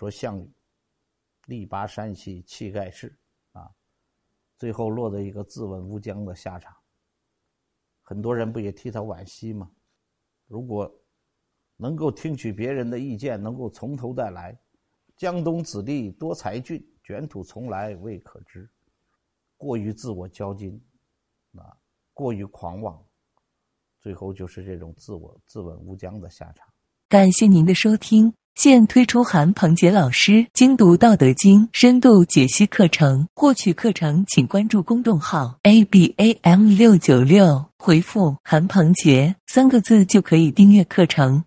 说项羽力拔山兮气盖世啊，最后落得一个自刎乌江的下场。很多人不也替他惋惜吗？如果能够听取别人的意见，能够从头再来，江东子弟多才俊，卷土重来未可知。过于自我骄矜，啊，过于狂妄，最后就是这种自我自刎乌江的下场。感谢您的收听。现推出韩鹏杰老师精读《道德经》深度解析课程，获取课程请关注公众号 a b a m 六九六，回复“韩鹏杰”三个字就可以订阅课程。